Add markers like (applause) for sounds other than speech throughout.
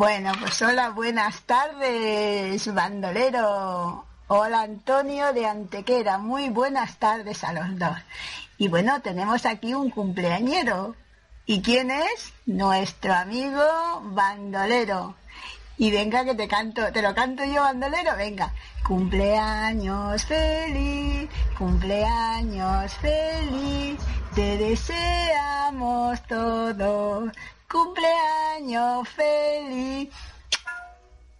Bueno, pues hola, buenas tardes, bandolero. Hola Antonio de Antequera, muy buenas tardes a los dos. Y bueno, tenemos aquí un cumpleañero. ¿Y quién es? Nuestro amigo bandolero. Y venga que te canto, te lo canto yo bandolero, venga. Cumpleaños feliz, cumpleaños feliz, te deseamos todos. Cumpleaños feliz.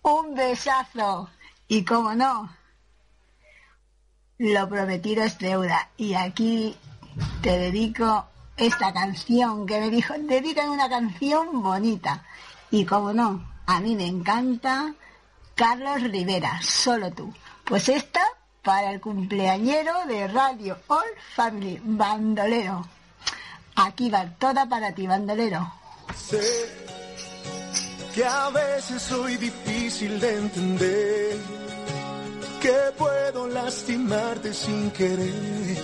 Un besazo. Y como no, lo prometido es deuda. Y aquí te dedico esta canción que me dijo, dedican una canción bonita. Y como no, a mí me encanta Carlos Rivera, solo tú. Pues esta para el cumpleañero de Radio All Family, bandolero. Aquí va toda para ti, bandolero. Sé que a veces soy difícil de entender que puedo lastimarte sin querer.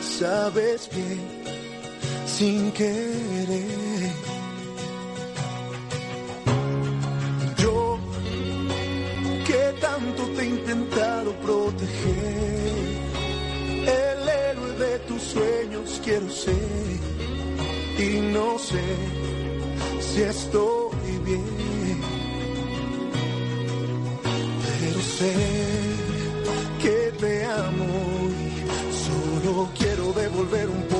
Sabes bien, sin querer. Yo, que tanto te he intentado proteger, el héroe de tus sueños quiero ser. Y no sé si estoy bien, pero sé que te amo y solo quiero devolver un poco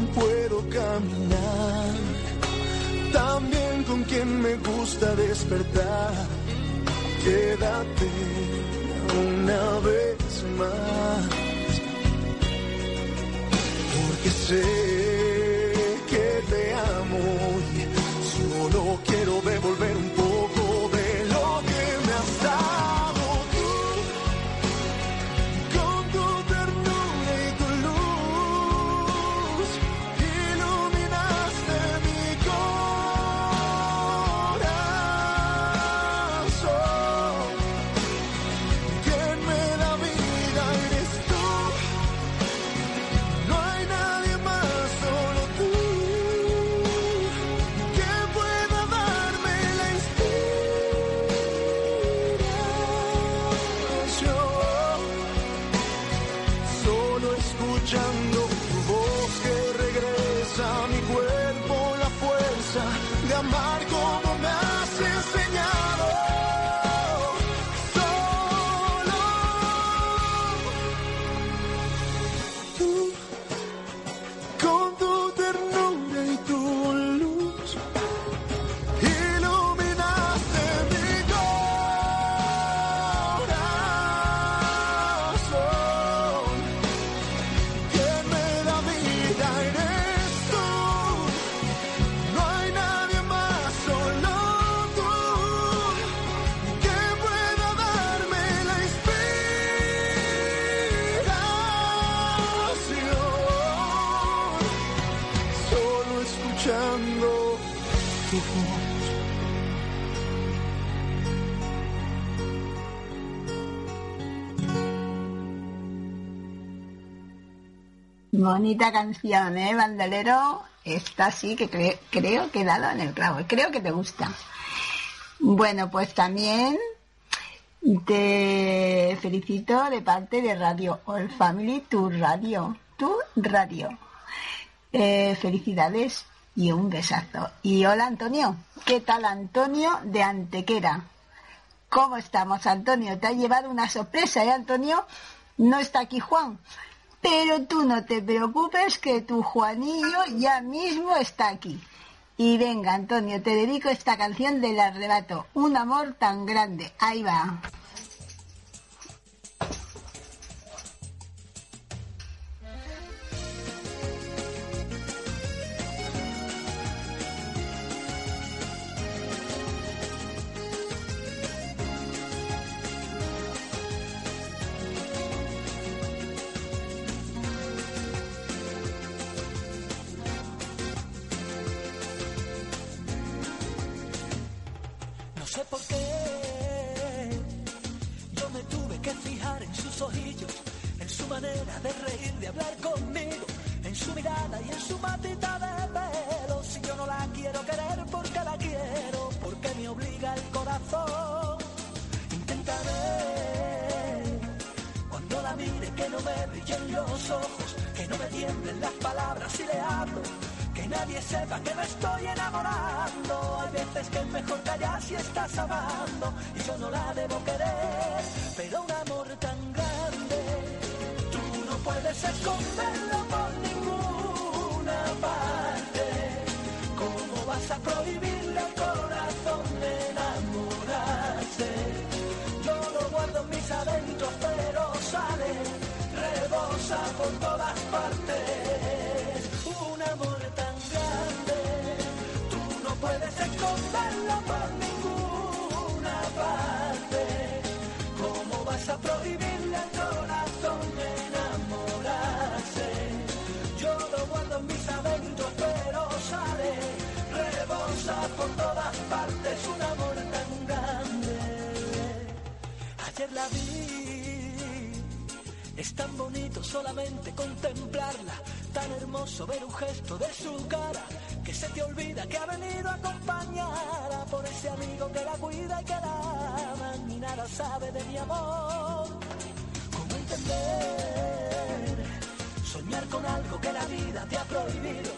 quien puedo caminar. También con quien me gusta despertar. Quédate una vez más. Porque sé Bonita canción, ¿eh, bandolero? Esta sí que cre- creo que he dado en el clavo. Creo que te gusta. Bueno, pues también te felicito de parte de Radio All Family, tu radio, tu radio. Eh, felicidades y un besazo. Y hola Antonio, ¿qué tal Antonio de Antequera? ¿Cómo estamos Antonio? Te ha llevado una sorpresa, ¿eh Antonio? No está aquí Juan, pero tú no te preocupes que tu Juanillo ya mismo está aquí. Y venga, Antonio, te dedico esta canción del arrebato, un amor tan grande. Ahí va. Es tan bonito solamente contemplarla, tan hermoso ver un gesto de su cara, que se te olvida que ha venido a acompañar por ese amigo que la cuida y que la ama, ni nada sabe de mi amor. ¿Cómo entender? Soñar con algo que la vida te ha prohibido,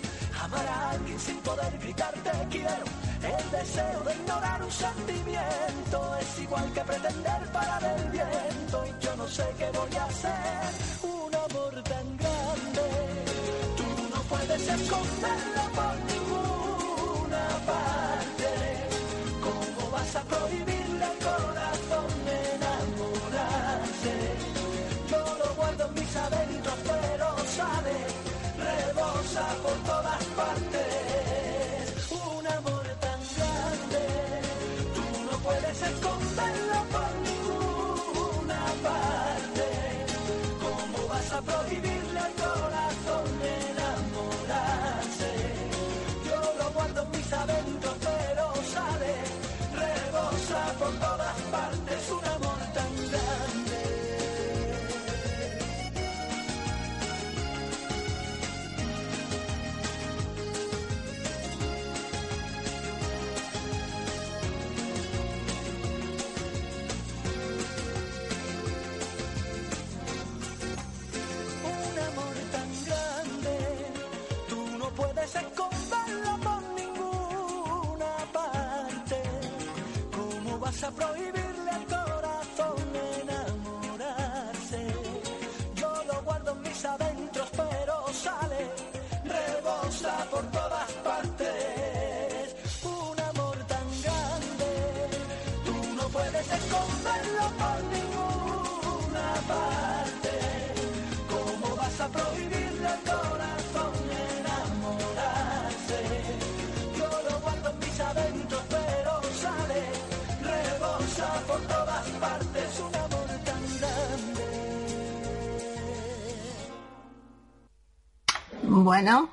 amar a alguien sin poder gritar te quiero el deseo de ignorar un sentimiento es igual que pretender parar el viento y yo no sé qué voy a hacer. Un amor tan grande, tú no puedes esconderlo por ninguna parte. ¿Cómo vas a prohibir? se esconde en la palma. pra Bueno,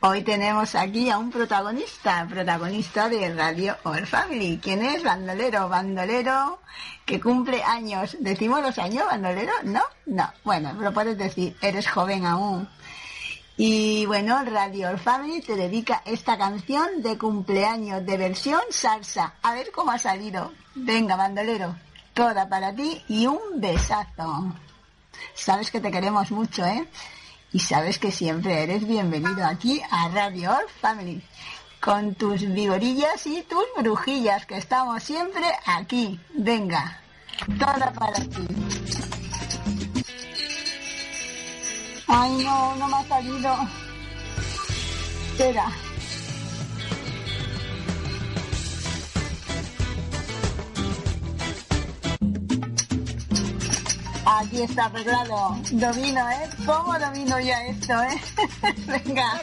hoy tenemos aquí a un protagonista, protagonista de Radio All Family. ¿Quién es? Bandolero, bandolero, que cumple años. ¿Decimos los años, bandolero? No, no. Bueno, lo puedes decir, eres joven aún. Y bueno, Radio All Family te dedica esta canción de cumpleaños de versión salsa. A ver cómo ha salido. Venga, bandolero, toda para ti y un besazo. Sabes que te queremos mucho, ¿eh? Y sabes que siempre eres bienvenido aquí a Radio All Family, con tus vigorillas y tus brujillas, que estamos siempre aquí. Venga, toda para ti. Ay, no, no me ha salido. Espera. Aquí está arreglado. Domino, ¿eh? ¿Cómo domino ya esto, eh? (laughs) Venga.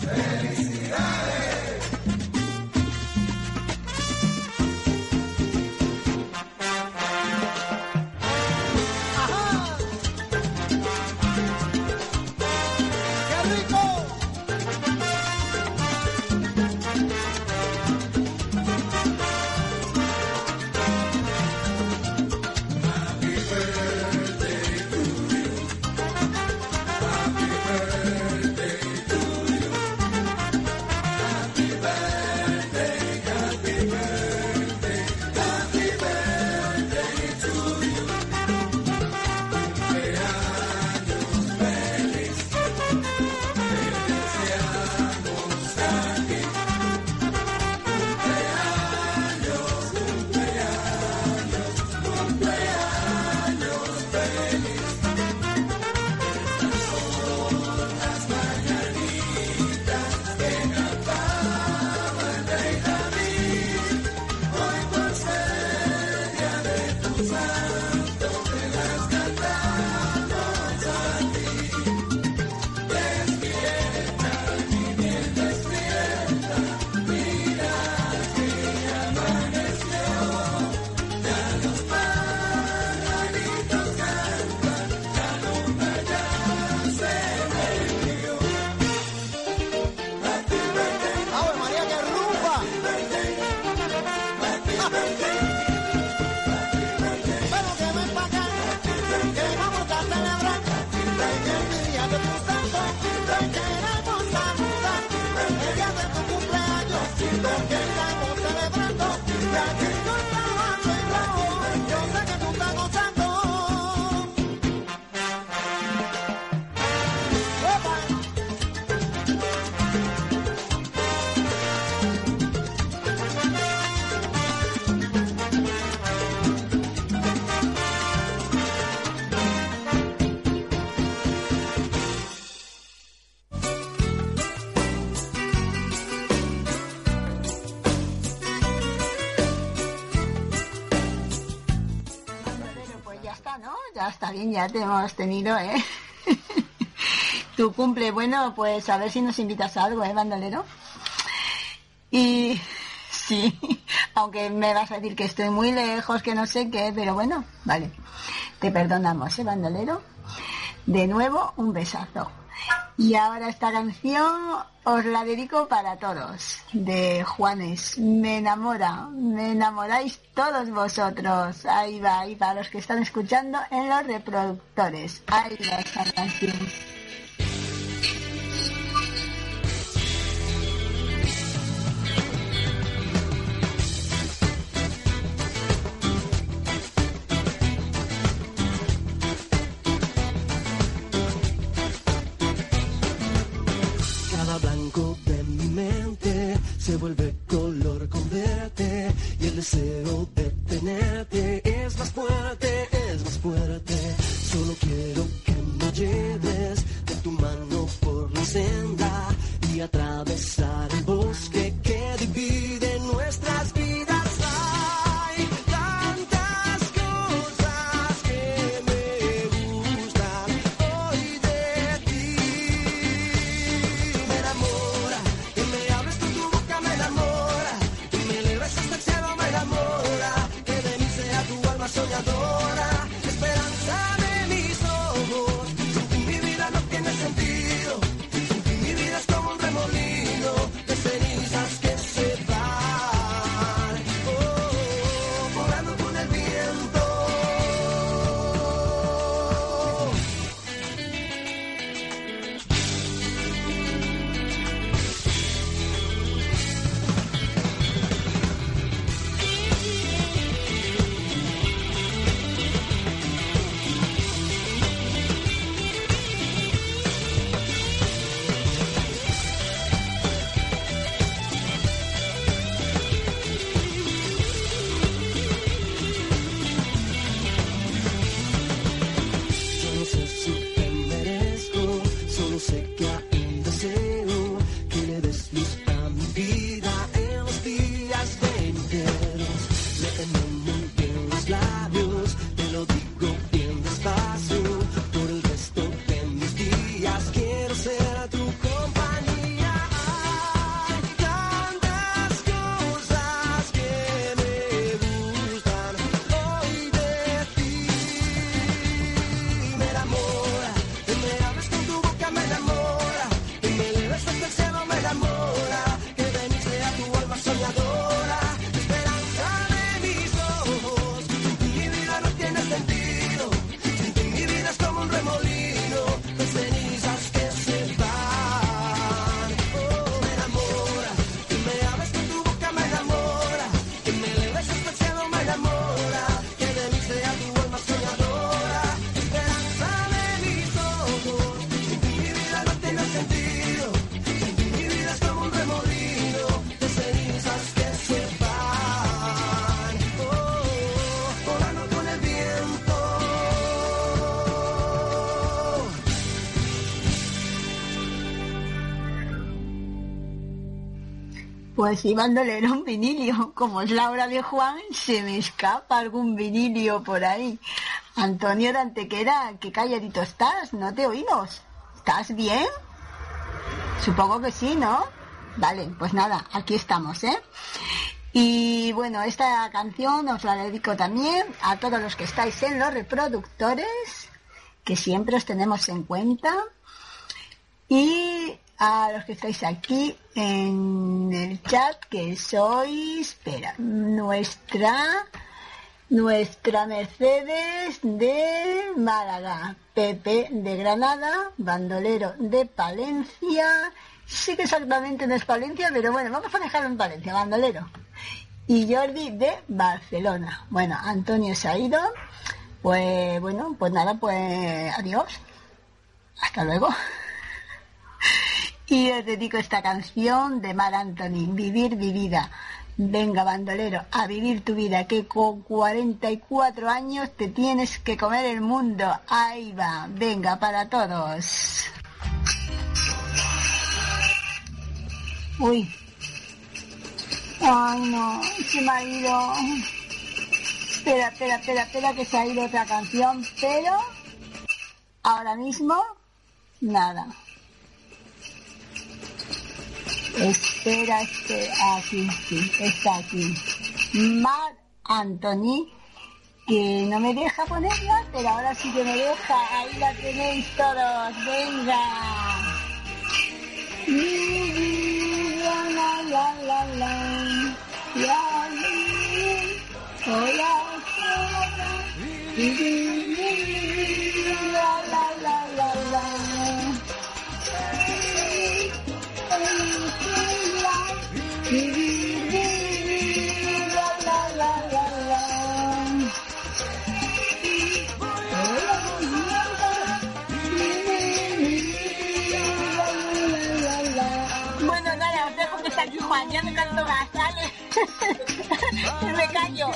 Felicidades. Ya te hemos tenido, ¿eh? (laughs) tu cumple, bueno, pues a ver si nos invitas a algo, ¿eh, bandolero? Y sí, aunque me vas a decir que estoy muy lejos, que no sé qué, pero bueno, vale. Te perdonamos, ¿eh, bandolero? De nuevo, un besazo. Y ahora esta canción os la dedico para todos, de Juanes. Me enamora, me enamoráis todos vosotros. Ahí va, ahí va, los que están escuchando en los reproductores. Ahí va esta canción. Se vuelve color con verte y el deseo de tenerte es más fuerte, es más fuerte. Solo quiero que me lleves de tu mano por la senda y atravesar el bosque que divide nuestras vidas. Pues sí, bandolero, un vinilio. Como es la hora de Juan, se me escapa algún vinilio por ahí. Antonio de Antequera, qué calladito estás, no te oímos. ¿Estás bien? Supongo que sí, ¿no? Vale, pues nada, aquí estamos, ¿eh? Y bueno, esta canción os la dedico también a todos los que estáis en los reproductores, que siempre os tenemos en cuenta. Y a los que estáis aquí en el chat, que sois, espera, nuestra, nuestra Mercedes de Málaga, Pepe de Granada, Bandolero de Palencia, sí que exactamente no es Palencia, pero bueno, vamos a dejarlo en Palencia, Bandolero. Y Jordi de Barcelona. Bueno, Antonio se ha ido. Pues bueno, pues nada, pues adiós. Hasta luego. Y os dedico esta canción de Mar Anthony, Vivir mi vida. Venga, bandolero, a vivir tu vida, que con 44 años te tienes que comer el mundo. Ahí va, venga, para todos. Uy. Ay, no, se me ha ido. Espera, espera, espera, espera, que se ha ido otra canción, pero ahora mismo, nada. Espera, espera, aquí, sí, está aquí. Mar Anthony, que no me deja ponerla, pero ahora sí que me deja. Ahí la tenéis todos, venga. La. Ya no canto más, (laughs) ¿vale? Me callo.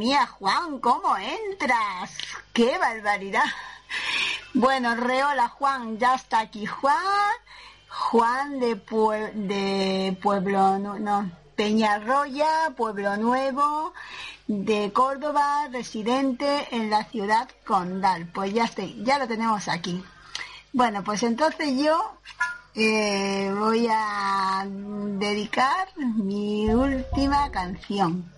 Mía, Juan, ¿cómo entras? ¡Qué barbaridad! Bueno, Reola Juan, ya está aquí Juan. Juan de, de Pueblo, no, Peñarroya, Pueblo Nuevo, de Córdoba, residente en la ciudad condal. Pues ya estoy, ya lo tenemos aquí. Bueno, pues entonces yo eh, voy a dedicar mi última canción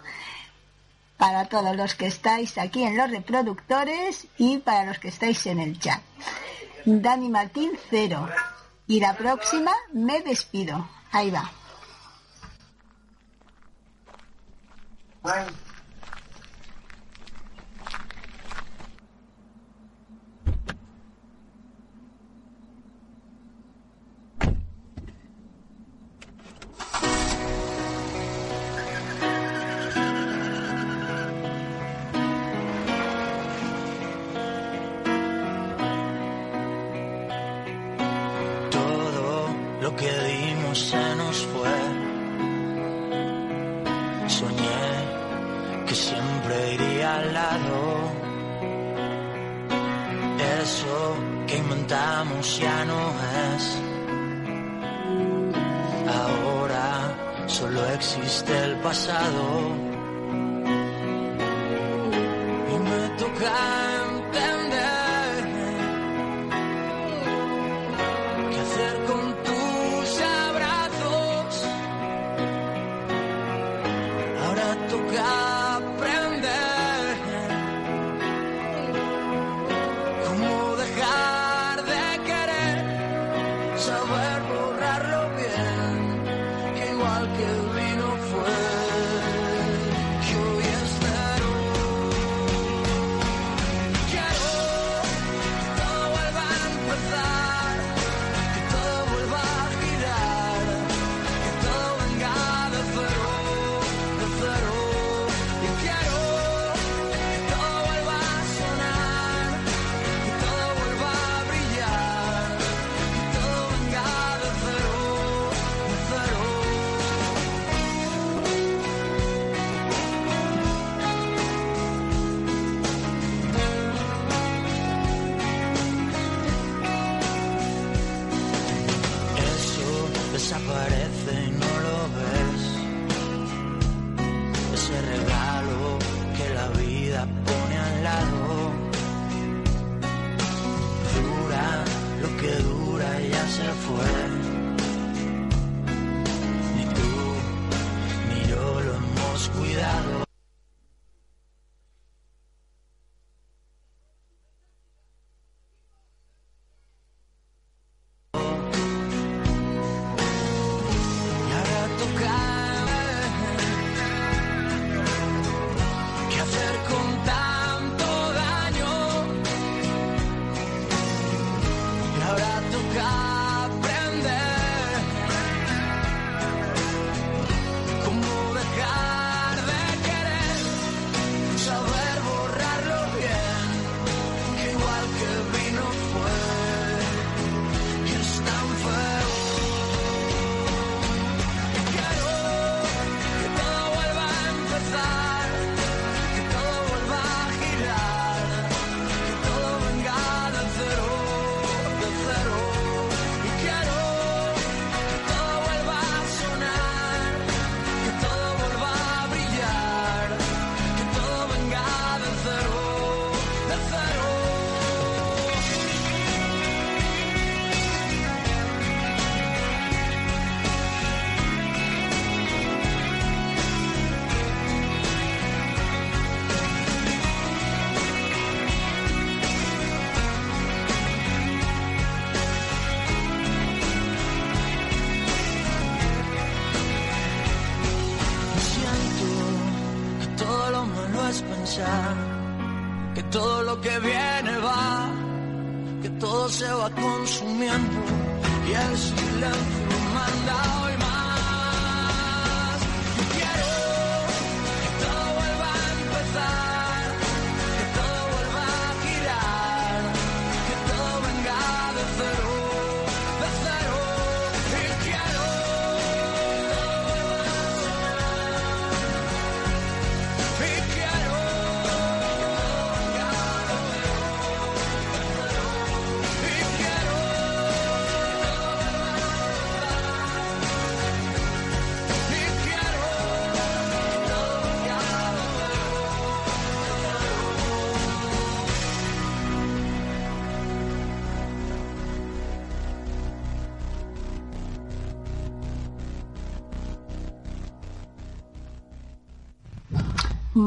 para todos los que estáis aquí en los reproductores y para los que estáis en el chat. Dani Martín, cero. Y la próxima me despido. Ahí va. Ya no es. Ahora solo existe el pasado.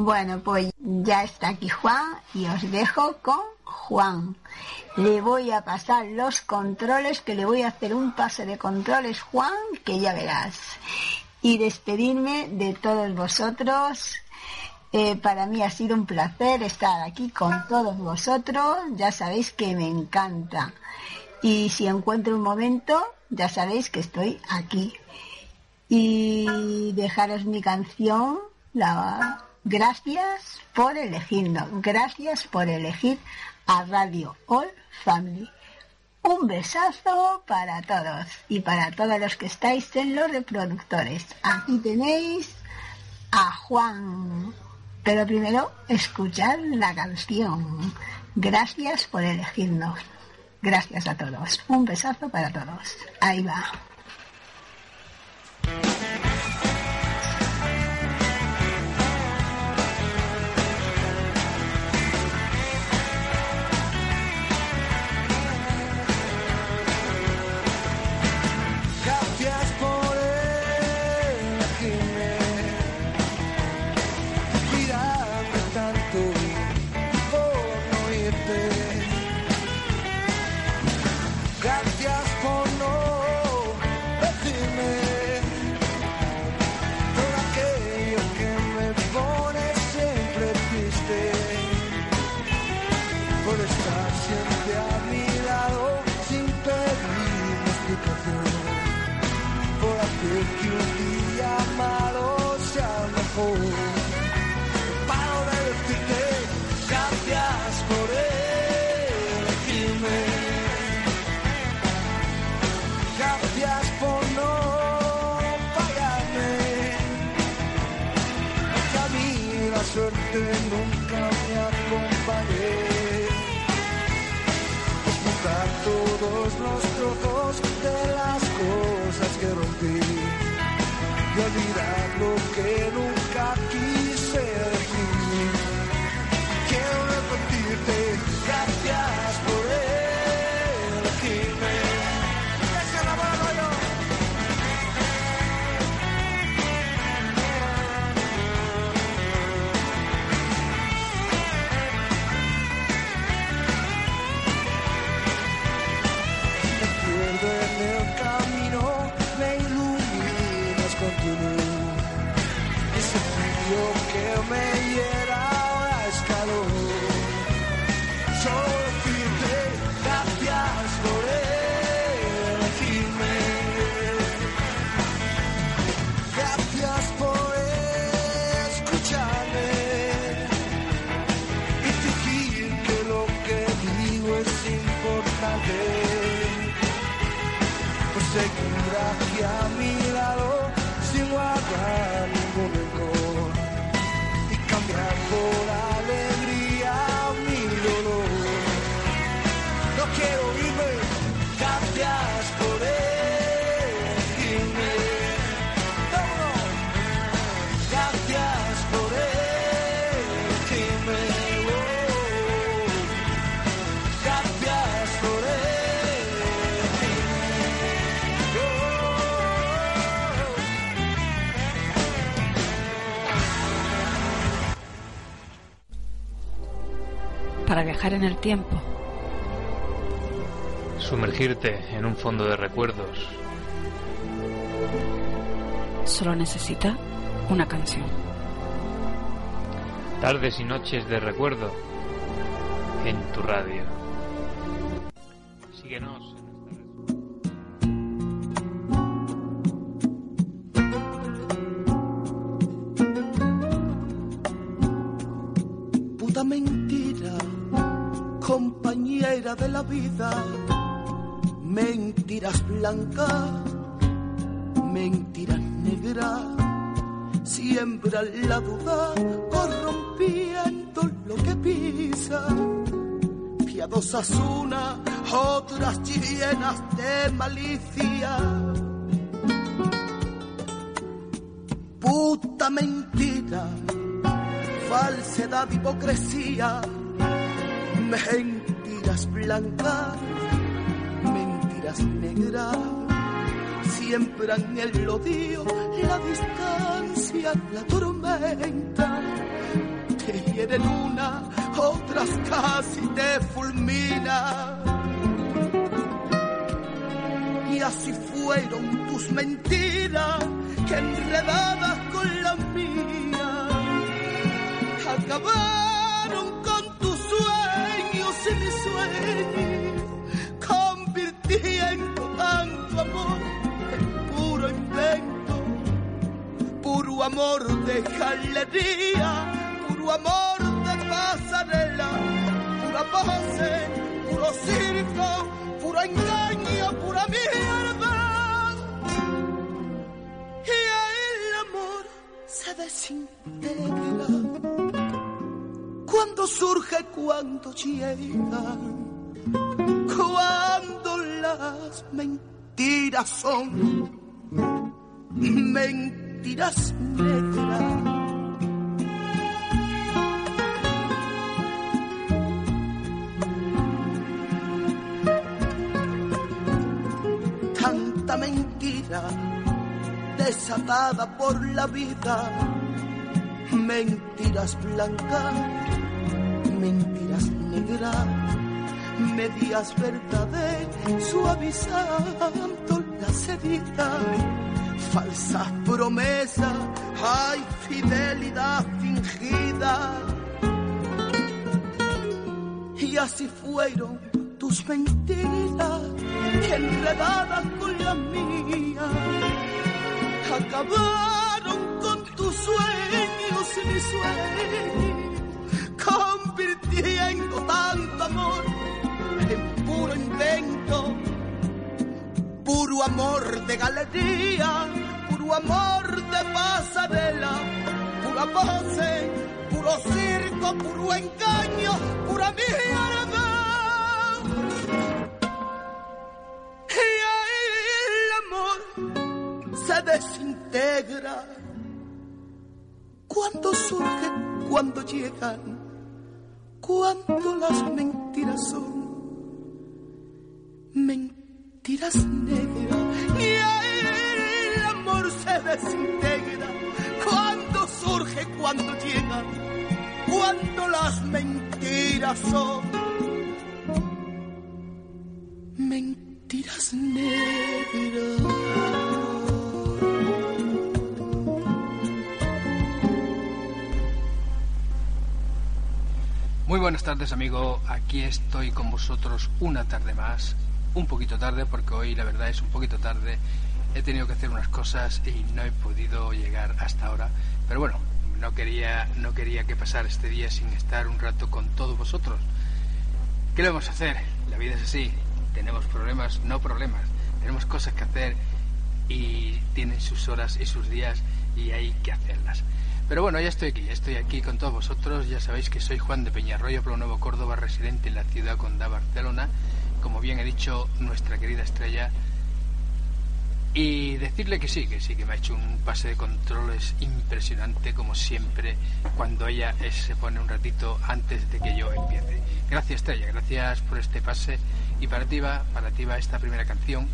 Bueno, pues ya está aquí Juan y os dejo con Juan. Le voy a pasar los controles, que le voy a hacer un pase de controles, Juan, que ya verás. Y despedirme de todos vosotros. Eh, para mí ha sido un placer estar aquí con todos vosotros. Ya sabéis que me encanta. Y si encuentro un momento, ya sabéis que estoy aquí. Y dejaros mi canción, la Gracias por elegirnos, gracias por elegir a Radio All Family. Un besazo para todos y para todos los que estáis en los reproductores. Aquí tenéis a Juan. Pero primero, escuchar la canción. Gracias por elegirnos. Gracias a todos. Un besazo para todos. Ahí va. Los trozos de las cosas que rompí aquí viajar en el tiempo, Sumergirte en un fondo de recuerdos. solo necesita una canción. Tardes y noches de recuerdo en tu radio. Síguenos mentiras blancas, mentiras negras, siembran la duda, corrompiendo lo que pisa. Piadosas unas, otras llenas de malicia. Puta mentira, falsedad, hipocresía, mentiras blancas, mentiras negras, siembran el odio, la distancia, la tormenta, de luna, otras casi te fulmina. Y así fueron tus mentiras que enredadas con la mía acabaron convirtiendo tanto amor puro invento, puro amor de galería, puro amor de pasarela, pura pose, puro circo, puro engaño, pura mierda. Y el amor se desintegra cuando surge, cuando llega, cuando mentiras son mentiras negras. Tanta mentira desatada por la vida, mentiras blancas, mentiras negras, medias verdades suavizando las heridas, falsas promesas, hay fidelidad fingida. Y así fueron tus mentiras, enredadas con las mías acabaron con tus sueños y mis sueños, convirtiendo tanto amor puro invento, puro amor de galería, puro amor de pasarela, pura pose, puro circo, puro engaño, pura mierda. Y ahí el amor se desintegra. Cuando surgen, cuando llegan, cuando las mentiras son mentiras negras. Y ahí el amor se desintegra. Cuando surge, cuando llega, cuando las mentiras son mentiras negras. Muy buenas tardes, amigo. Aquí estoy con vosotros una tarde más. Un poquito tarde, porque hoy la verdad es un poquito tarde. He tenido que hacer unas cosas y no he podido llegar hasta ahora. Pero bueno, no quería, no quería que pasara este día sin estar un rato con todos vosotros. ¿Qué le vamos a hacer? La vida es así. Tenemos problemas, no problemas. Tenemos cosas que hacer y tienen sus horas y sus días y hay que hacerlas. Pero bueno, ya estoy aquí, ya estoy aquí con todos vosotros. Ya sabéis que soy Juan de Peñarroyo, Pueblo Nuevo Córdoba, residente en la ciudad condal Barcelona. Como bien he dicho, nuestra querida estrella. Y decirle que sí, que sí, que me ha hecho un pase de controles impresionante, como siempre, cuando ella se pone un ratito antes de que yo empiece. Gracias, Estrella, gracias por este pase. Y para ti va, para ti va esta primera canción.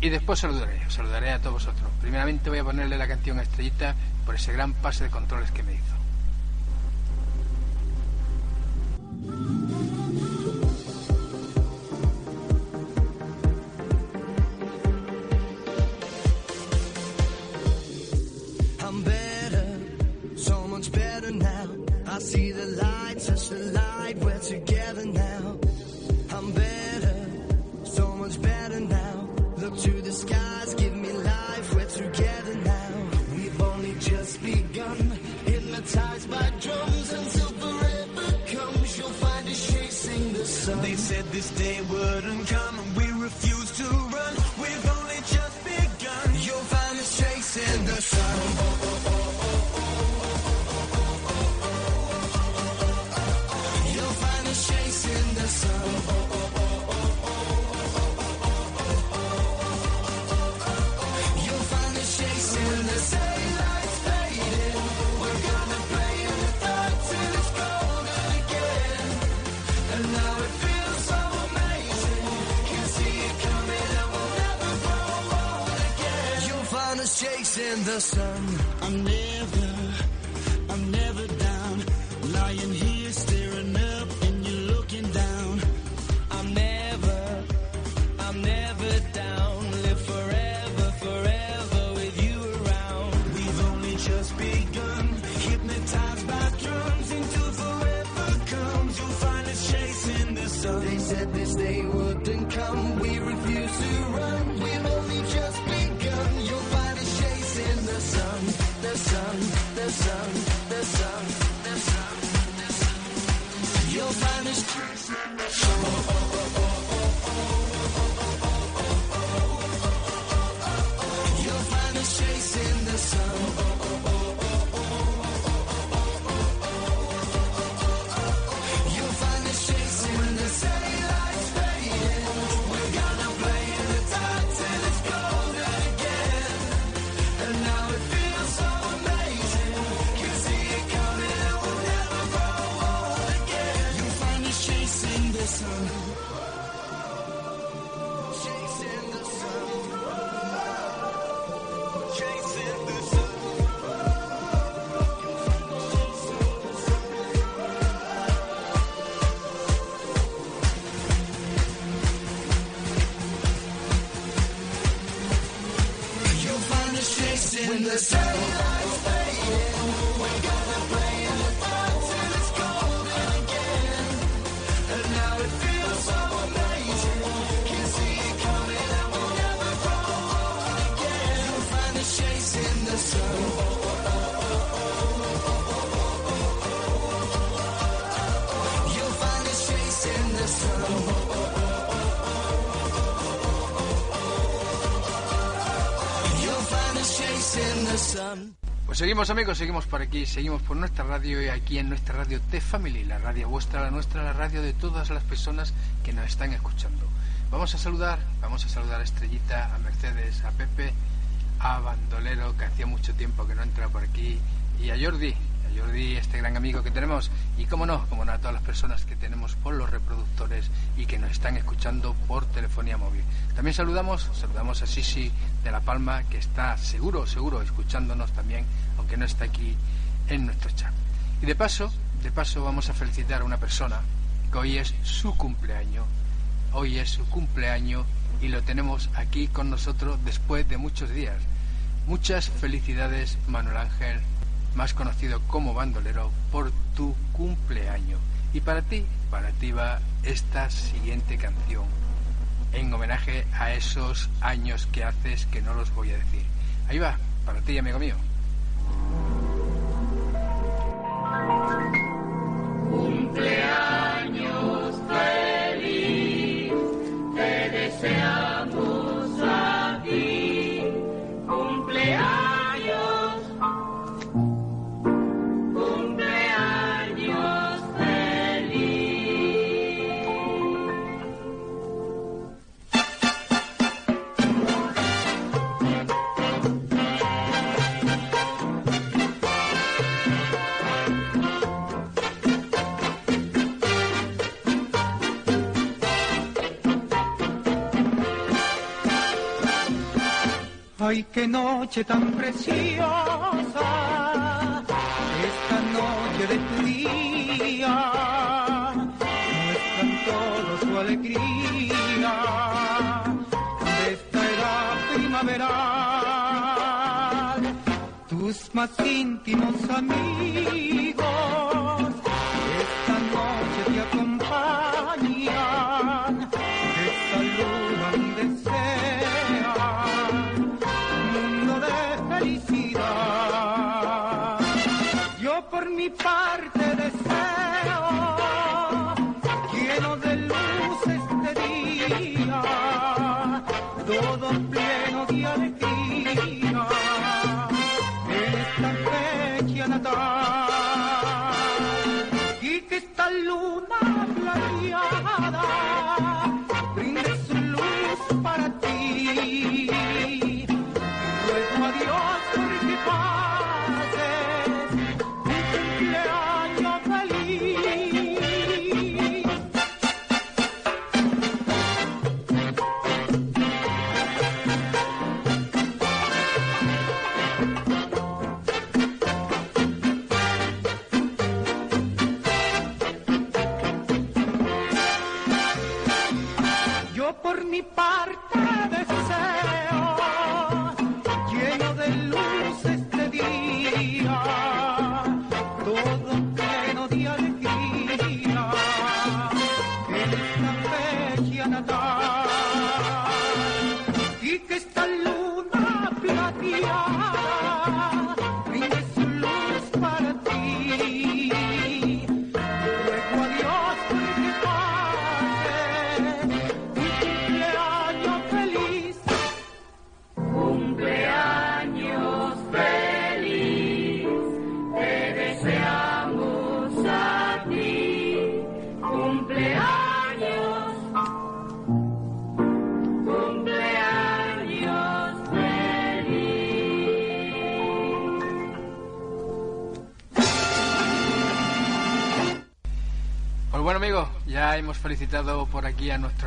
Y después saludaré, saludaré a todos vosotros. Primeramente voy a ponerle la canción a Estrellita por ese gran pase de controles que me hizo. This day wouldn't the sun. I'm never, Pues seguimos amigos, seguimos por aquí, seguimos por nuestra radio y aquí en nuestra radio T-Family, la radio vuestra, la nuestra, la radio de todas las personas que nos están escuchando. Vamos a saludar, vamos a saludar a Estrellita, a Mercedes, a Pepe, a Bandolero, que hacía mucho tiempo que no entra por aquí, y a Jordi, Jordi, este gran amigo que tenemos, y como no, como no, a todas las personas que tenemos por los reproductores y que nos están escuchando por telefonía móvil. También saludamos, saludamos a Sisi de La Palma, que está seguro, seguro, escuchándonos también, aunque no está aquí en nuestro chat. Y de paso, de paso vamos a felicitar a una persona que hoy es su cumpleaños, hoy es su cumpleaños y lo tenemos aquí con nosotros después de muchos días. Muchas felicidades, Manuel Ángel, más conocido como bandolero, por tu cumpleaños. Y para ti, para ti va esta siguiente canción, en homenaje a esos años que haces que no los voy a decir. Ahí va, para ti, amigo mío. Ay, qué noche tan preciosa, esta noche de tu día, muestran todo su alegría de esta edad primaveral. Tus más íntimos amigos, mi parte deseo, lleno de luz este día, todo pleno de alegría,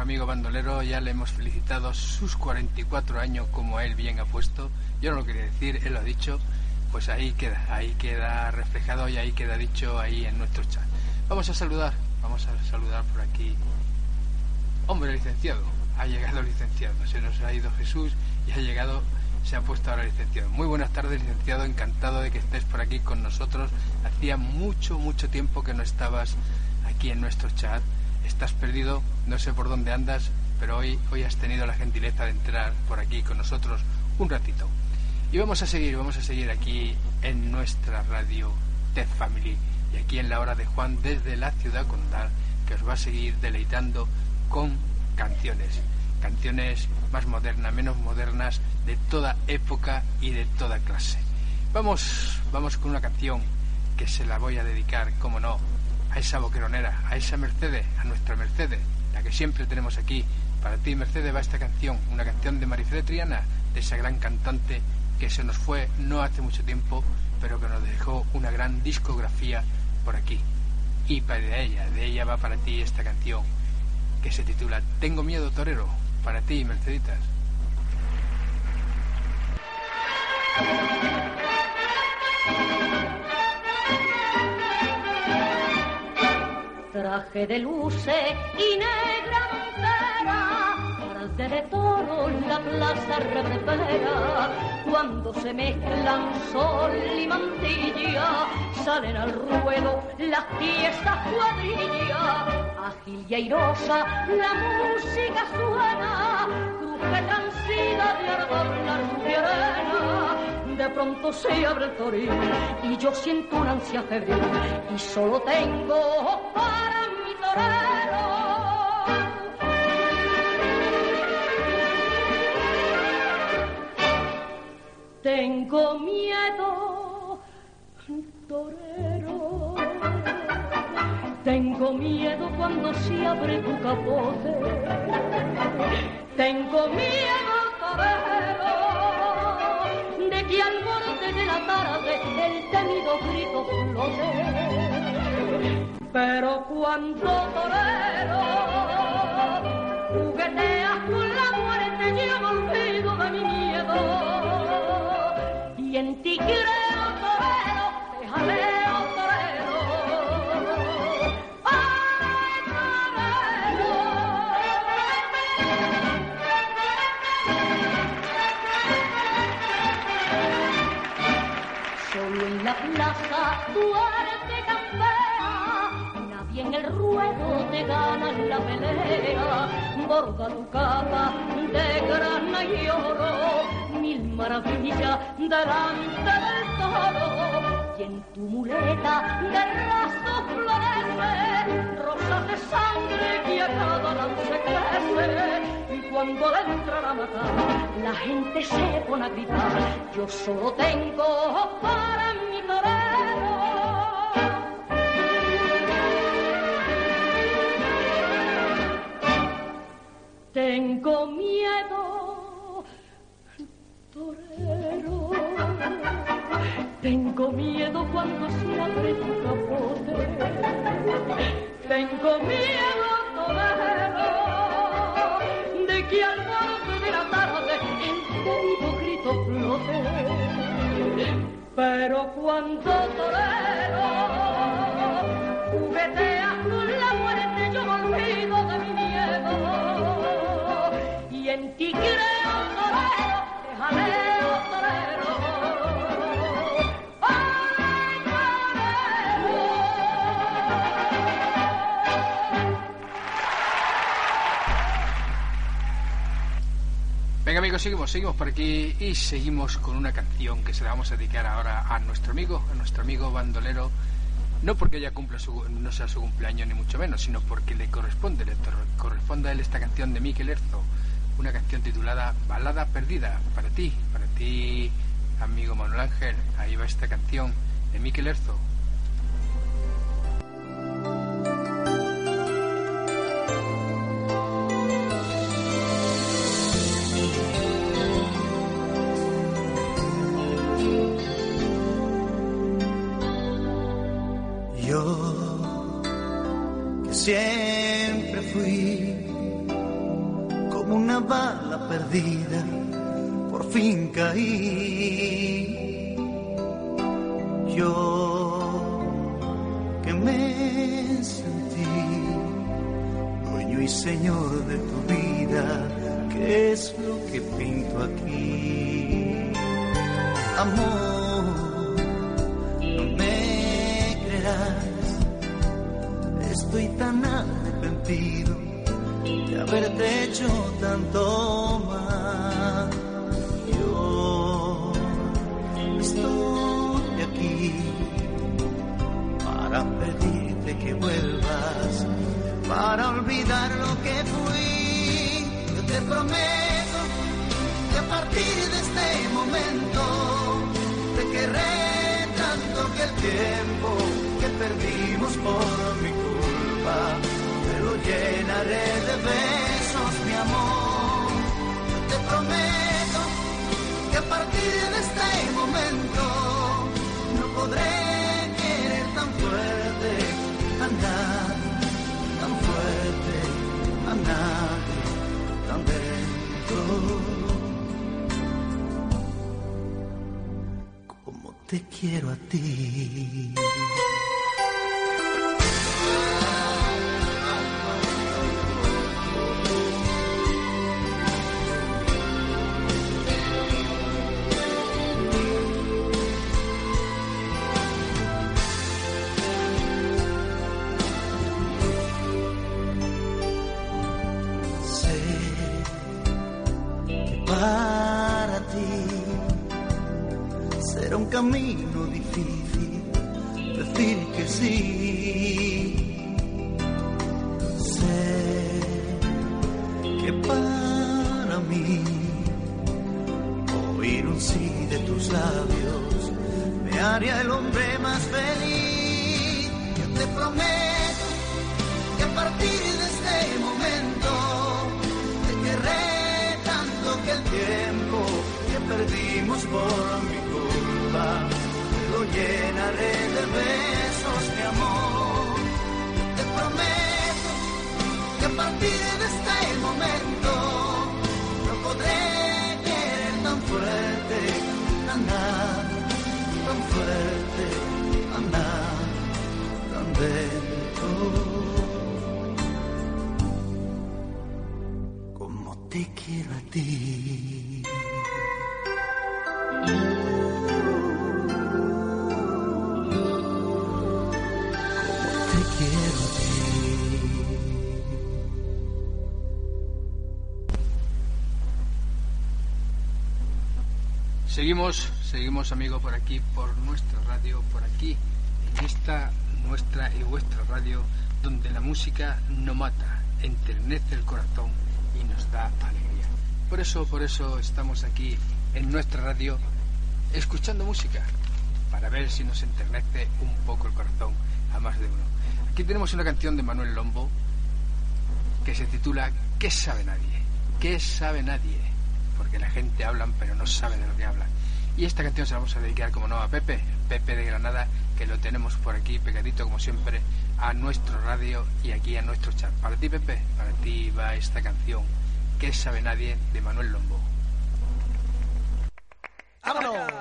amigo bandolero, ya le hemos felicitado sus 44 años como él bien ha puesto. Yo no lo quería decir, él lo ha dicho, pues ahí queda, ahí queda reflejado y ahí queda dicho ahí en nuestro chat. Vamos a saludar, vamos a saludar por aquí. Hombre, licenciado, ha llegado el licenciado, se nos ha ido Jesús y ha llegado, se ha puesto ahora licenciado. Muy buenas tardes, licenciado, encantado de que estés por aquí con nosotros. Hacía mucho, mucho tiempo que no estabas aquí en nuestro chat. Estás perdido, no sé por dónde andas, pero hoy, hoy has tenido la gentileza de entrar por aquí con nosotros un ratito. Y vamos a seguir, vamos a seguir aquí en nuestra radio TED Family y aquí en la hora de Juan desde la ciudad condal que os va a seguir deleitando con canciones, canciones más modernas, menos modernas, de toda época y de toda clase. Vamos, vamos con una canción que se la voy a dedicar, como no, a esa boqueronera, a esa Mercedes, a nuestra Mercedes, la que siempre tenemos aquí. Para ti, Mercedes, va esta canción, una canción de Marifé Triana, de esa gran cantante que se nos fue no hace mucho tiempo, pero que nos dejó una gran discografía por aquí. Y para ella, de ella va para ti esta canción que se titula Tengo miedo torero, para ti, Merceditas. Traje de luces y negra montera, parte de toro la plaza reverbera. Cuando se mezclan sol y mantilla, salen al ruedo las fiestas cuadrillas. Ágil y airosa la música suena, cruje transida de ardor la rubia. De pronto se abre el toril y yo siento una ansia febril y solo tengo para mi torero. Tengo miedo, torero. Tengo miedo cuando se abre tu capote. Tengo miedo, torero, que al borde de la tarde el temido grito flote. Pero cuando torero jugueteas con la muerte, yo me olvido de mi miedo. Y en ti creo, el ruedo te gana en la pelea. Borda tu capa de grana y oro, mil maravillas delante del toro. Y en tu muleta de raso florece, rosas de sangre que a cada lance crece. Y cuando le entran a matar, la gente se pone a gritar. Yo solo tengo para mi torero. Tengo miedo, torero. Tengo miedo cuando se abre tu capote. Tengo miedo, torero, de que al borde de la tarde el temido grito flote. Pero cuando torero Y creo, torero, jaleo, torero. ¡Ay, torero! Venga amigos, seguimos, seguimos por aquí y seguimos con una canción que se la vamos a dedicar ahora a nuestro amigo, a nuestro amigo bandolero, no porque ella cumpla no sea su cumpleaños ni mucho menos, sino porque le corresponde, le corresponde a él esta canción de Miquel Erzo, una canción titulada Balada Perdida, para ti, para ti, amigo Manuel Ángel, ahí va esta canción de Miquel Erzo. Tanto camino difícil decir que sí. Como te quiero a ti. Seguimos, seguimos amigo por aquí, por nuestra radio, por aquí, en esta nuestra y vuestra radio, donde la música no mata, enternece el corazón y nos da alegría. Por eso, por eso estamos aquí en nuestra radio escuchando música, para ver si nos enternece un poco el corazón a más de uno. Aquí tenemos una canción de Manuel Lombo que se titula ¿Qué sabe nadie? ¿Qué sabe nadie? Porque la gente habla pero no sabe de lo que hablan. Y esta canción se la vamos a dedicar, como no, a Pepe, Pepe de Granada, que lo tenemos por aquí pegadito, como siempre, a nuestro radio y aquí a nuestro chat. Para ti, Pepe, para ti va esta canción, ¿Qué sabe nadie? de Manuel Lombo. ¡Vámonos!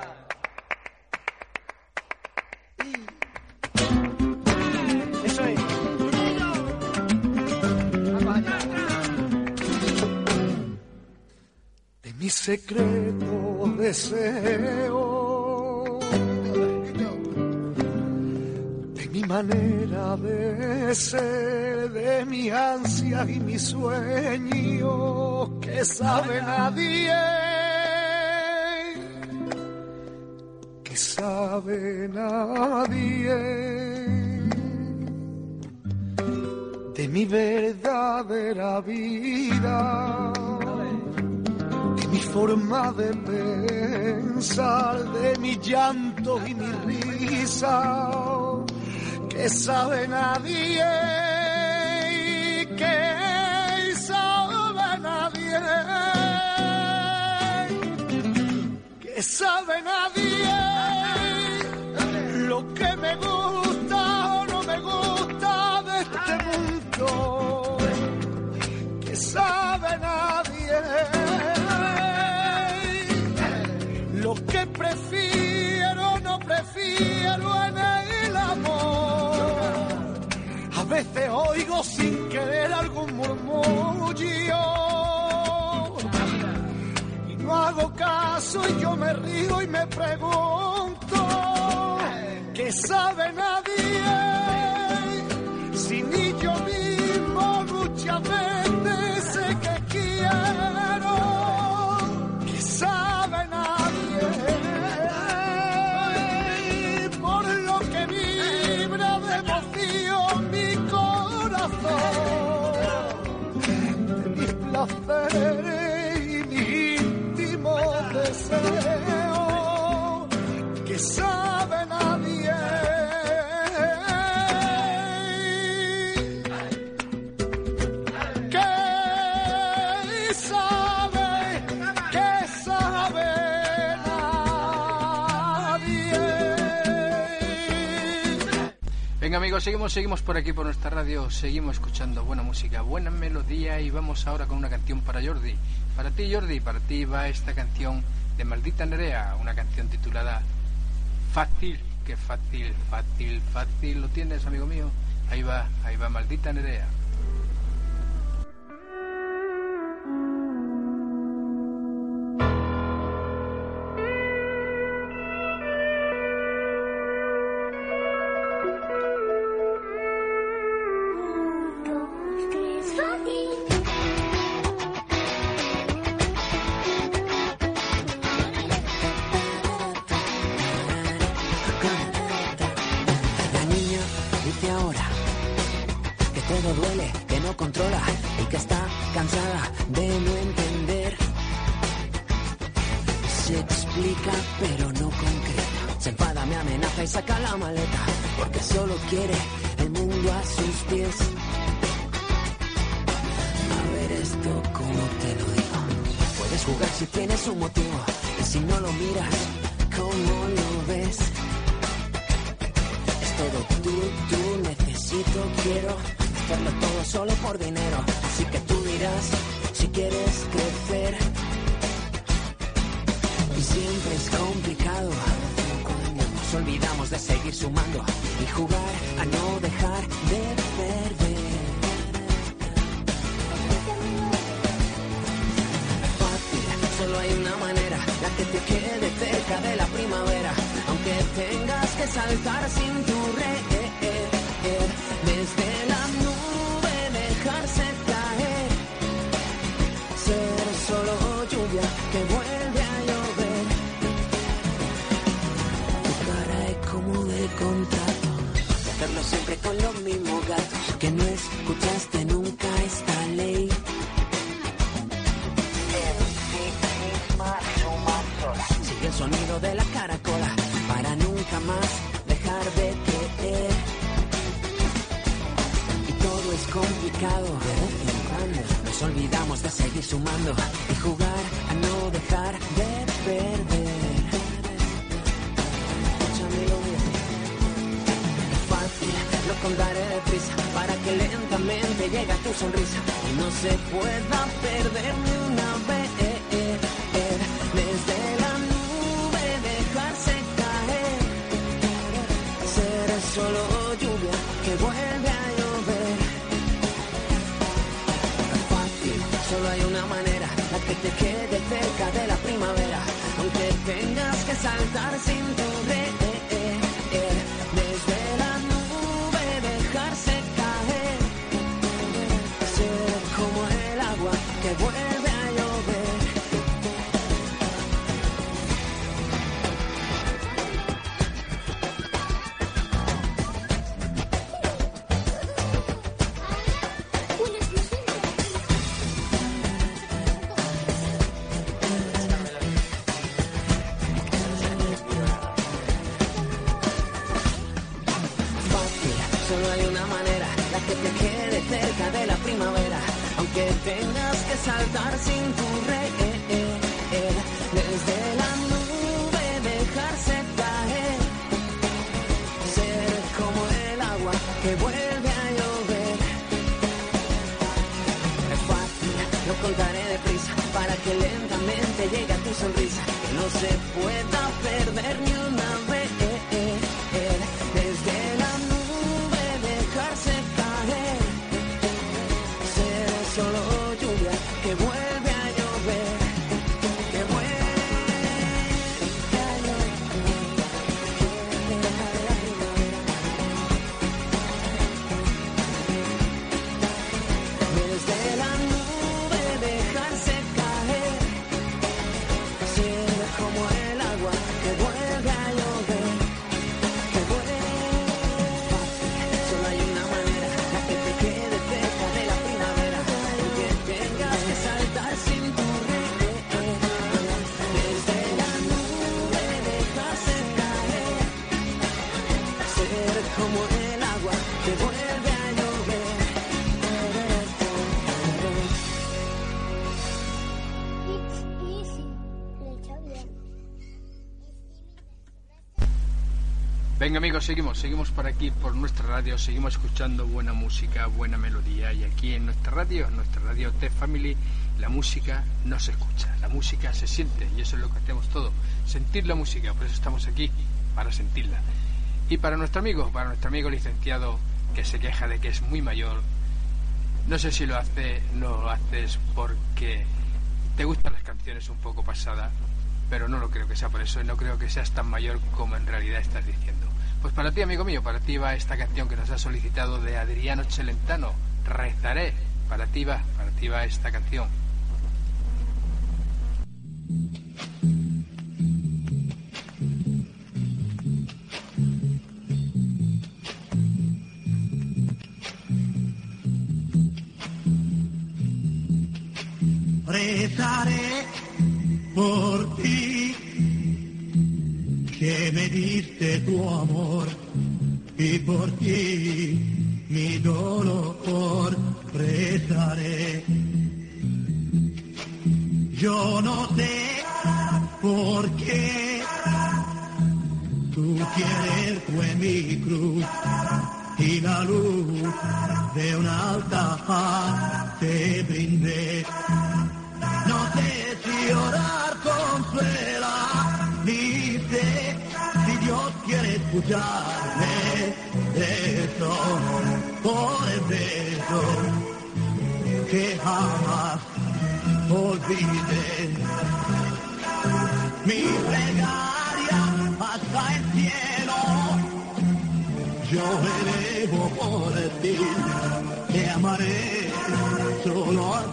Mi secreto deseo, de mi manera de ser, de mi ansia y mi sueño, que sabe nadie, que sabe nadie. De mi verdadera vida, mi forma de pensar, de mi llanto y mi risa, que sabe nadie, que sabe nadie, que sabe nadie lo que me gusta veces oigo sin querer algún murmullo y no hago caso y yo me río y me pregunto ¿qué sabe nadie? Si ni yo mismo muchas mis placeres y mi íntimo deseo seguimos, seguimos por aquí por nuestra radio, seguimos escuchando buena música, buena melodía y vamos ahora con una canción para Jordi. Para ti Jordi, para ti va esta canción de Maldita Nerea, una canción titulada Fácil, que fácil, fácil, fácil, ¿lo tienes amigo mío? Ahí va, ahí va Maldita Nerea. Tú, necesito, quiero hacerlo todo solo por dinero. Así que tú dirás si quieres crecer. Y siempre es complicado. Nos olvidamos de seguir sumando y jugar a no dejar de perder. Fácil, solo hay una manera, la que te quede cerca de la primavera, aunque tengas que saltar sin tu red. Desde la nube cuando. Nos olvidamos de seguir sumando y jugar a no dejar de perder. Fácil, lo contaré deprisa para que lentamente llegue tu sonrisa y no se pueda perder ni una vez. Desde la nube dejarse caer, ser solo lluvia que vuelve a hay una manera, la que te quede cerca de la primavera, aunque tengas que saltar sin tu Venga amigos, seguimos, seguimos por aquí, por nuestra radio, seguimos escuchando buena música, buena melodía y aquí en nuestra radio, nuestra radio T-Family, la música no se escucha, la música se siente y eso es lo que hacemos todo, sentir la música, por eso estamos aquí, para sentirla. Y para nuestro amigo, para nuestro amigo licenciado que se queja de que es muy mayor, no sé si lo hace, no lo haces porque te gustan las canciones un poco pasadas, pero no lo creo que sea por eso y no creo que seas tan mayor como en realidad estás diciendo. Pues para ti, amigo mío, para ti va esta canción que nos ha solicitado de Adriano Celentano, Rezaré. Para ti va, para ti va esta canción.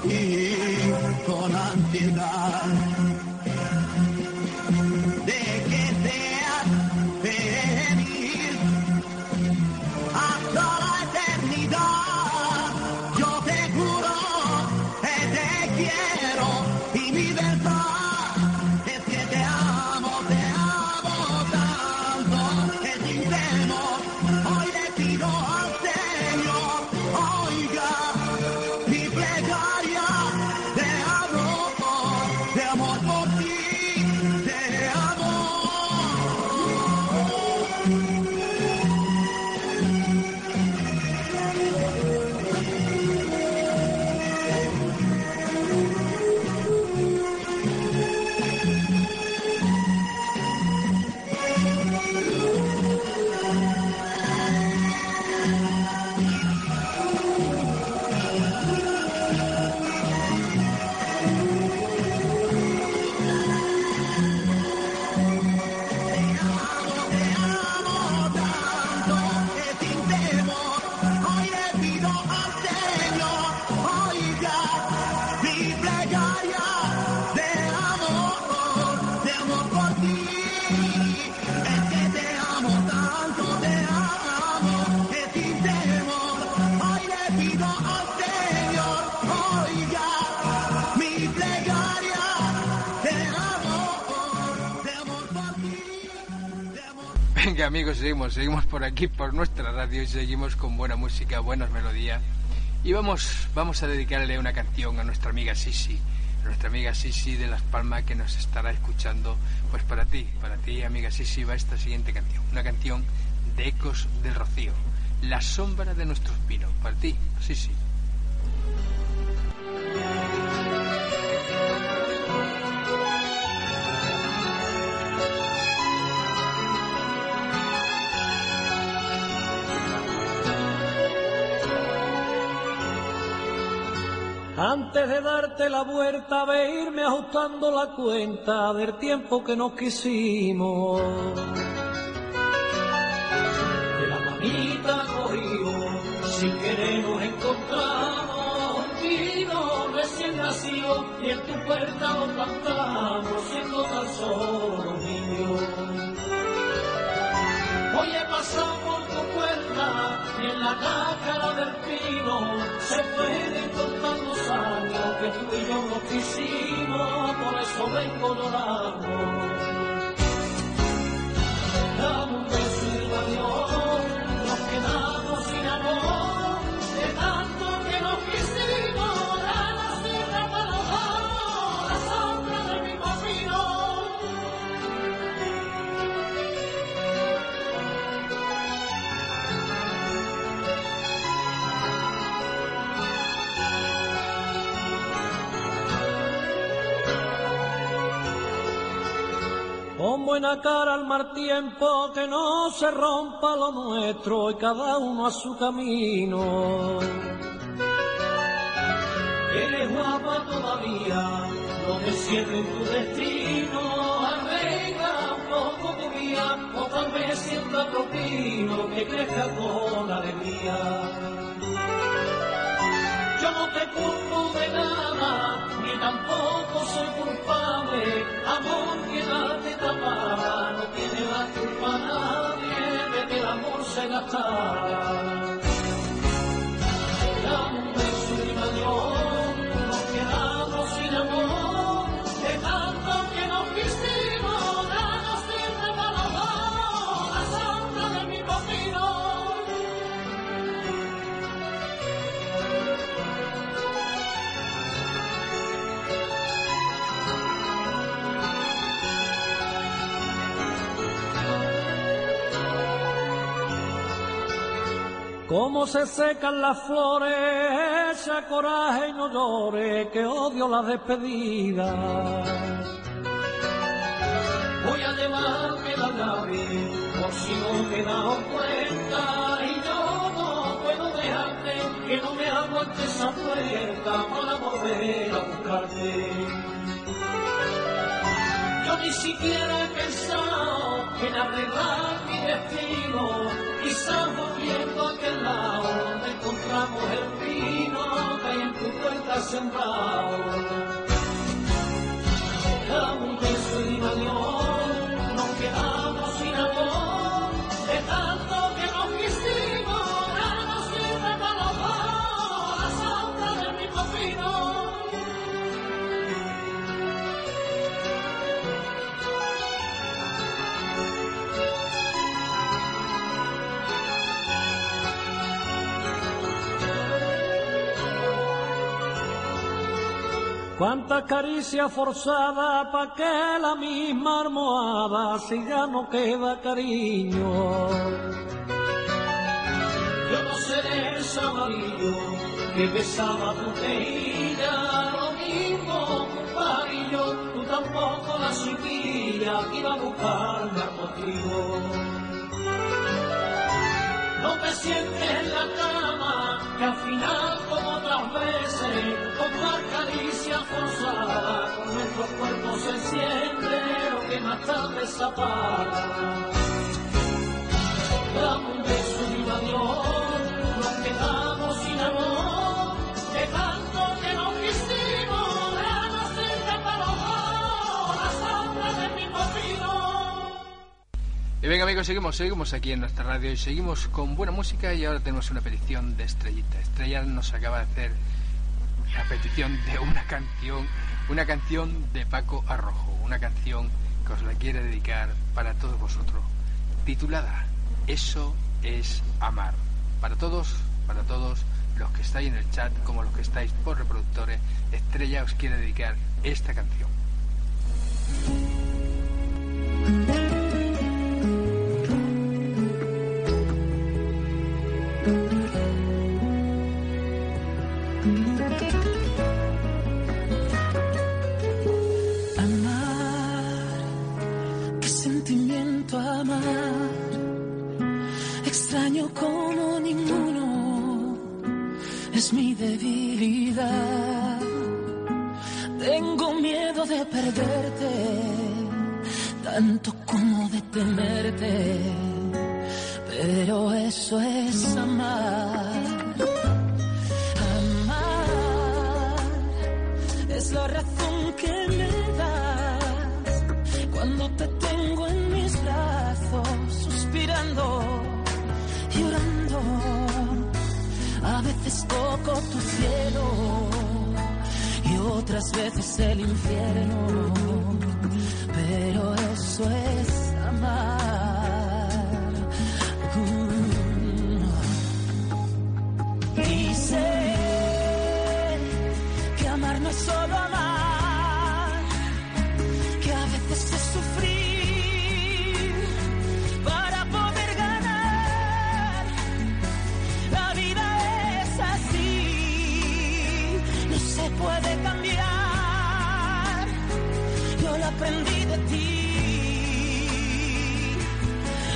Solo a ti con ansiedad. Amigos, seguimos, seguimos por aquí, por nuestra radio y seguimos con buena música, buenas melodías. Y vamos, vamos a dedicarle una canción a nuestra amiga Sisi, a nuestra amiga Sisi de Las Palmas que nos estará escuchando. Pues para ti, para ti amiga Sisi va esta siguiente canción, una canción de Ecos del Rocío, La sombra de nuestros pinos. Para ti, Sisi. De darte la vuelta, ve irme ajustando la cuenta del tiempo que nos quisimos. De la manita cogimos, sin querer nos encontramos. Vino recién nacido y en tu puerta nos plantamos, siendo tan solo niños. Hoy he pasado por tu puerta y en la cáscara del pino se contar los años que tú y yo nos quisimos, por eso vengo llorando. Buena cara al mar tiempo, que no se rompa lo nuestro y cada uno a su camino. Eres guapa todavía, no te cierres tu destino, arregla un poco tu vida, o tal vez sienta otro pino que crezca con alegría. Yo no te culpo de nada, tampoco soy culpable. Amor que la te tapara, no tiene la culpa nadie de que el amor se gastara. Cómo se secan las flores, echa coraje y no llore, que odio la despedida. Voy a llevarme la nave, por si no he dado cuenta, y yo no puedo dejarte, que no me aguante esa puerta para volver a buscarte. Yo ni siquiera he pensado en arreglar mi destino, quizás volviendo a aquel lado donde encontramos el vino que hay en tu puerta sembrado. Cuánta caricia forzada pa' que la misma almohada si ya no queda cariño. Yo no seré ese amarillo que besaba tu teilla, lo mismo parillo, tú tampoco la chiquilla iba a buscarme contigo. No te sientes en la cama, que al final, como otras veces, con más caricia forzada, con nuestro cuerpo se enciende lo que más tarde se apaga. Dame un beso un Y venga amigos, seguimos, seguimos aquí en nuestra radio y seguimos con buena música y ahora tenemos una petición de Estrellita. Estrella nos acaba de hacer la petición de una canción, una canción de Paco Arrojo, una canción que os la quiere dedicar para todos vosotros, titulada Eso es amar. Para todos, para todos los que estáis en el chat como los que estáis por reproductores, Estrella os quiere dedicar esta canción. Extraño como ninguno, es mi debilidad. Tengo miedo de perderte, tanto como de tenerte, pero eso es amar. Amar es la razón que me das cuando te tengo en mis brazos, suspirando, llorando. A veces toco tu cielo y otras veces el infierno, pero eso es amar. aprendí de ti.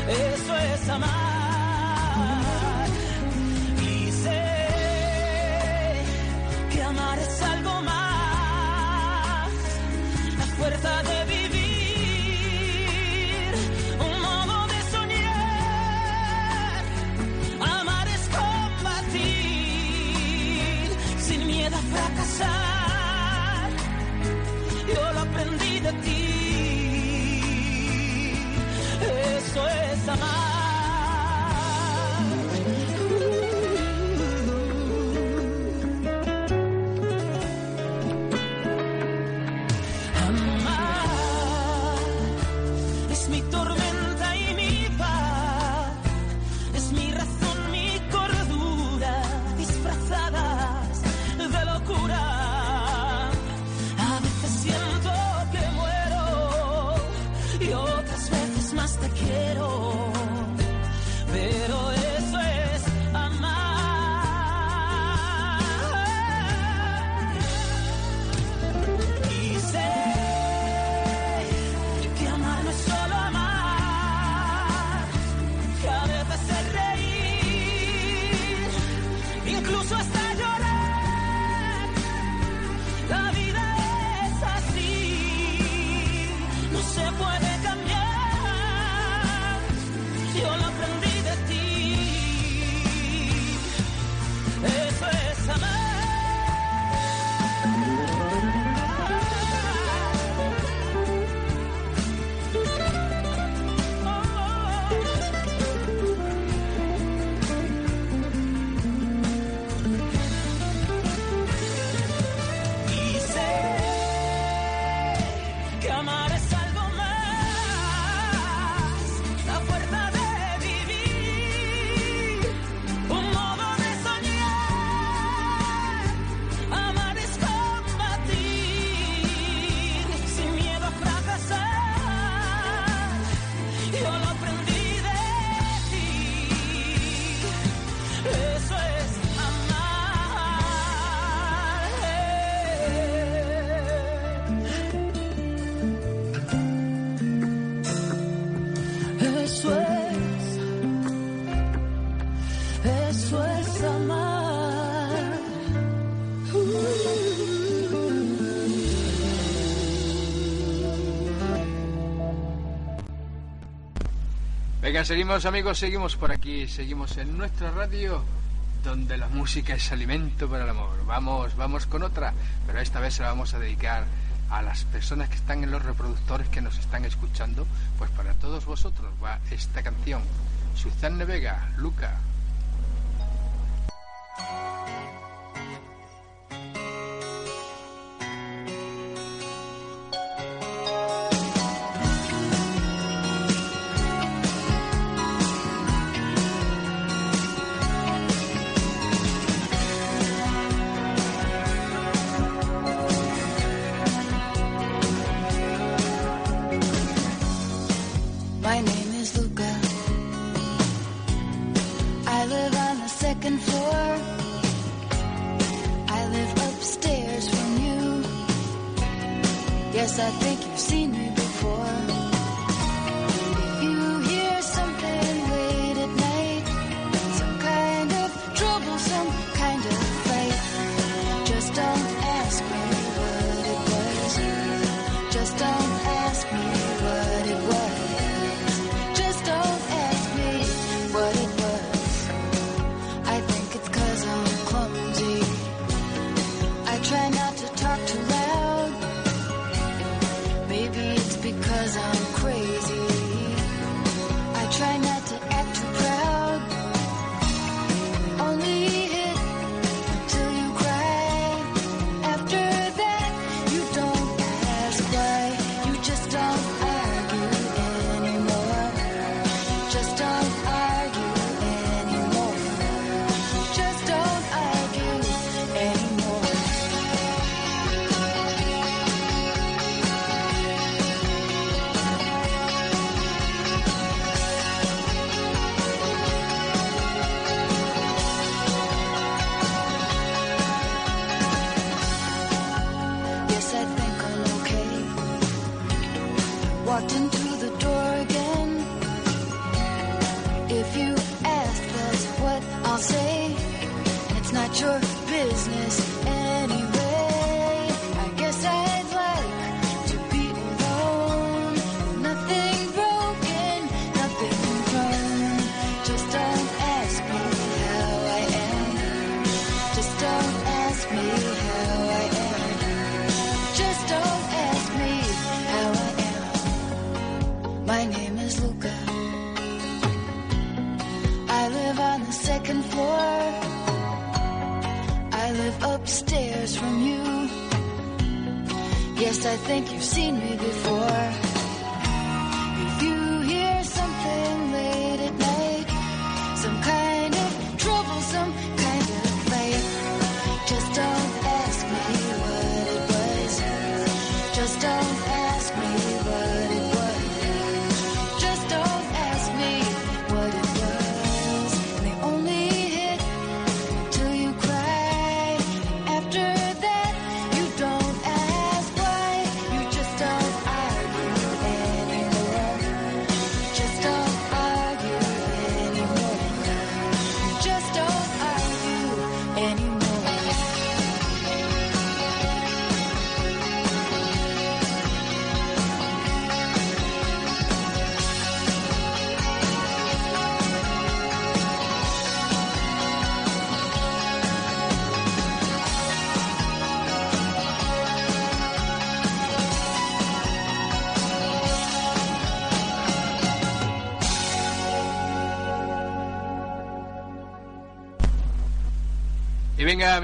Eso es amar. Seguimos amigos, seguimos por aquí, seguimos en nuestra radio donde la música es alimento para el amor. Vamos, vamos con otra, pero esta vez se la vamos a dedicar a las personas que están en los reproductores que nos están escuchando, pues para todos vosotros va esta canción. Suzanne Vega, Luca. Before.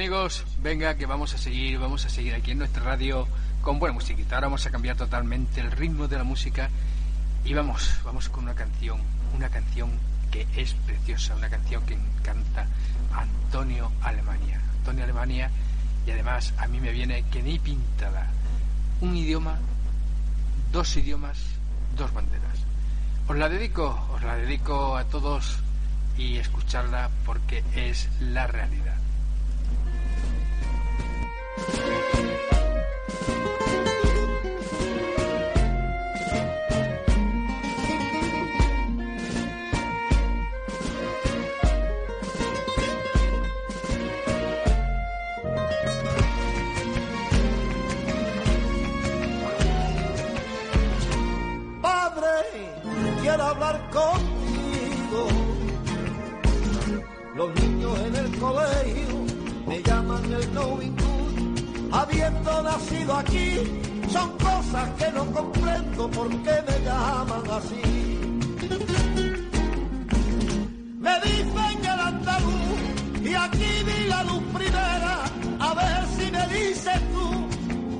Amigos, venga que vamos a seguir, vamos a seguir aquí en nuestra radio con buena musiquita. Ahora vamos a cambiar totalmente el ritmo de la música y vamos, vamos con una canción, una canción que es preciosa, una canción que encanta Antonio Alemania. Antonio Alemania y además a mí me viene que ni pintada. Un idioma, dos idiomas, dos banderas. Os la dedico, os la dedico a todos y escucharla porque es la realidad. El colegio me llaman el good. Habiendo nacido aquí, son cosas que no comprendo por qué me llaman así. Me dicen el andaluz y aquí vi la luz primera. A ver si me dices tú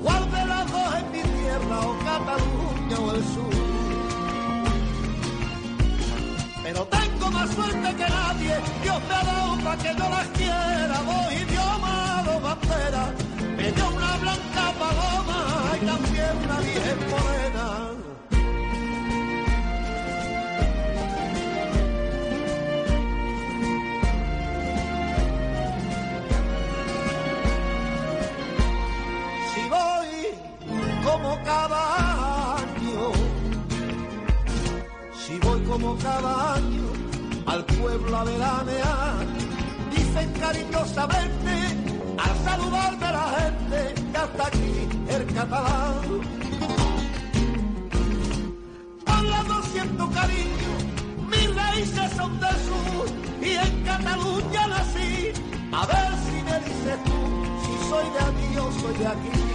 cuál de las dos es mi tierra o Cataluña o el sur. Pero tengo más suerte que nadie, Dios me ha dado para que yo las quiera, dos idiomas, dos banderas, dio una blanca paloma y también una virgen morena. Si voy como cada año, si voy como cada año al pueblo a veranear, dicen cariñosamente aquí el catalán. Hablando siento cariño, mis raíces son del sur y en Cataluña nací. A ver si me dices tú, si soy de aquí o soy de aquí.